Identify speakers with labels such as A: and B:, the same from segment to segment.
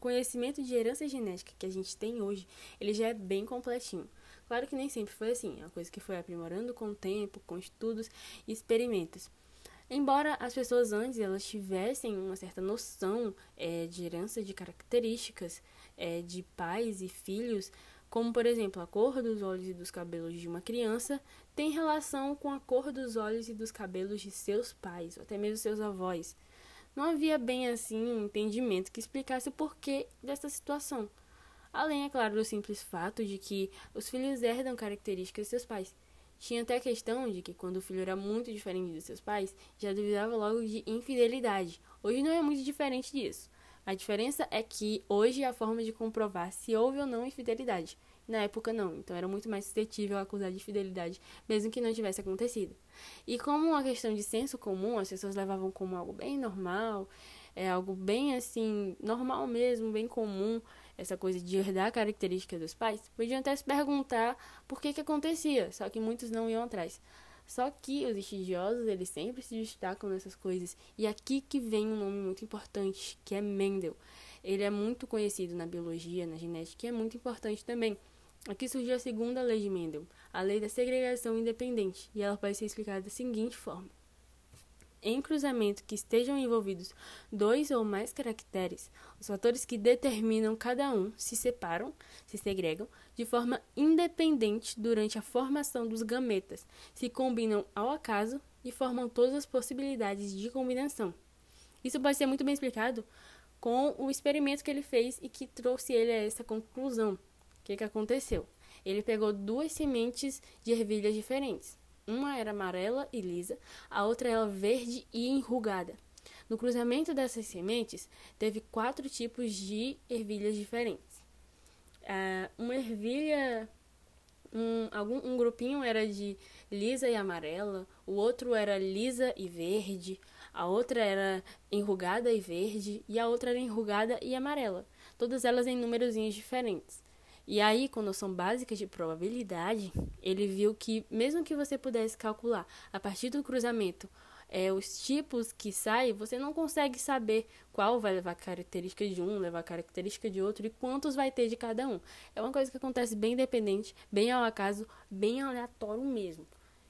A: conhecimento de herança genética que a gente tem hoje, ele já é bem completinho. Claro que nem sempre foi assim, é uma coisa que foi aprimorando com o tempo, com estudos e experimentos. Embora as pessoas antes elas tivessem uma certa noção é, de herança de características é, de pais e filhos, como por exemplo a cor dos olhos e dos cabelos de uma criança tem relação com a cor dos olhos e dos cabelos de seus pais, ou até mesmo seus avós. Não havia bem assim um entendimento que explicasse o porquê dessa situação. Além, é claro, do simples fato de que os filhos herdam características de seus pais. Tinha até a questão de que quando o filho era muito diferente dos seus pais, já duvidava logo de infidelidade. Hoje não é muito diferente disso. A diferença é que hoje é a forma de comprovar se houve ou não infidelidade. Na época não, então era muito mais suscetível a acusar de infidelidade, mesmo que não tivesse acontecido. E como uma questão de senso comum, as pessoas levavam como algo bem normal, é algo bem assim, normal mesmo, bem comum, essa coisa de herdar características dos pais, podiam até se perguntar por que que acontecia, só que muitos não iam atrás. Só que os estudiosos, eles sempre se destacam nessas coisas. E aqui que vem um nome muito importante, que é Mendel. Ele é muito conhecido na biologia, na genética, e é muito importante também. Aqui surgiu a segunda lei de Mendel, a lei da segregação independente, e ela pode ser explicada da seguinte forma: em cruzamento que estejam envolvidos dois ou mais caracteres, os fatores que determinam cada um se separam, se segregam, de forma independente durante a formação dos gametas, se combinam ao acaso e formam todas as possibilidades de combinação. Isso pode ser muito bem explicado com o experimento que ele fez e que trouxe ele a essa conclusão. O que, que aconteceu? Ele pegou duas sementes de ervilhas diferentes uma era amarela e lisa, a outra era verde e enrugada. No cruzamento dessas sementes, teve quatro tipos de ervilhas diferentes. Uh, uma ervilha, um, algum, um grupinho era de lisa e amarela, o outro era lisa e verde, a outra era enrugada e verde e a outra era enrugada e amarela. Todas elas em númerozinhos diferentes. E aí, com noção básica de probabilidade, ele viu que, mesmo que você pudesse calcular a partir do cruzamento é, os tipos que saem, você não consegue saber qual vai levar característica de um, levar característica de outro e quantos vai ter de cada um. É uma coisa que acontece bem independente, bem ao acaso, bem aleatório mesmo.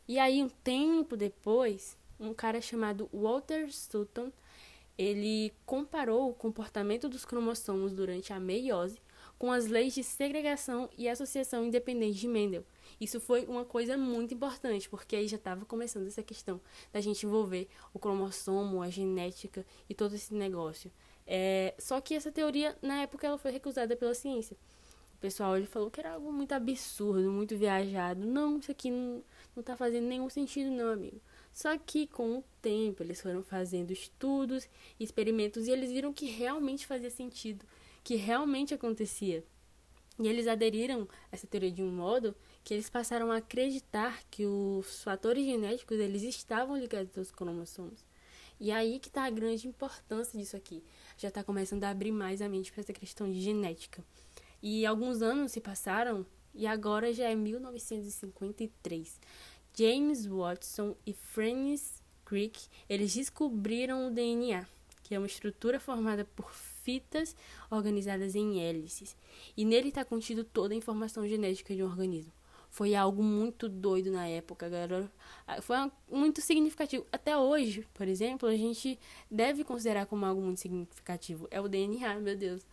A: E aí, um tempo depois, um cara chamado Walter Sutton, ele comparou o comportamento dos cromossomos durante a meiose com as leis de segregação e associação independente de Mendel. Isso foi uma coisa muito importante, porque aí já estava começando essa questão da gente envolver o cromossomo, a genética e todo esse negócio. É, só que essa teoria, na época, ela foi recusada pela ciência. O pessoal ele falou que era algo muito absurdo, muito viajado. Não, isso aqui não, não tá fazendo nenhum sentido, não, amigo. Só que com o tempo eles foram fazendo estudos, experimentos e eles viram que realmente fazia sentido que realmente acontecia. E eles aderiram a essa teoria de um modo que eles passaram a acreditar que os fatores genéticos eles estavam ligados aos cromossomos. E aí que está a grande importância disso aqui. Já está começando a abrir mais a mente para essa questão de genética. E alguns anos se passaram e agora já é 1953. James Watson e Francis Crick, eles descobriram o DNA, que é uma estrutura formada por fitas organizadas em hélices, e nele está contido toda a informação genética de um organismo. Foi algo muito doido na época, galera. Ah, foi muito significativo. Até hoje, por exemplo, a gente deve considerar como algo muito significativo. É o DNA, meu Deus.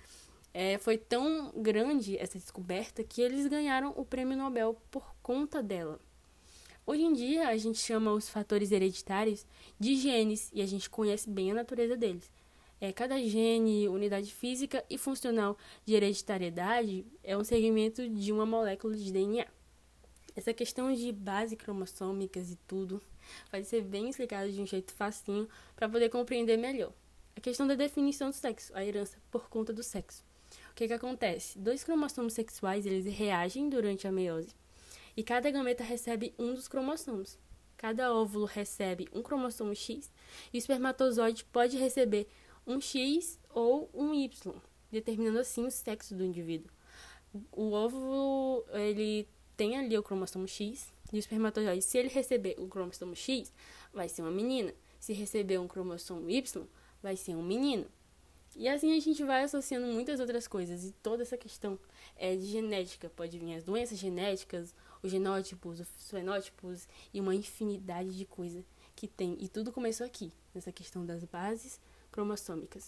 A: É, foi tão grande essa descoberta que eles ganharam o prêmio Nobel por conta dela. Hoje em dia, a gente chama os fatores hereditários de genes e a gente conhece bem a natureza deles. É, cada gene, unidade física e funcional de hereditariedade é um segmento de uma molécula de DNA. Essa questão de base cromossômicas e tudo vai ser bem explicado de um jeito facinho para poder compreender melhor. A questão da definição do sexo, a herança por conta do sexo. O que, que acontece? Dois cromossomos sexuais eles reagem durante a meiose e cada gameta recebe um dos cromossomos. Cada óvulo recebe um cromossomo X e o espermatozoide pode receber um X ou um Y, determinando assim o sexo do indivíduo. O óvulo, ele tem ali o cromossomo X e o espermatozoide, se ele receber o cromossomo X, vai ser uma menina. Se receber um cromossomo Y, vai ser um menino. E assim a gente vai associando muitas outras coisas. E toda essa questão é de genética. Pode vir as doenças genéticas, os genótipos, os fenótipos e uma infinidade de coisas que tem. E tudo começou aqui, nessa questão das bases cromossômicas.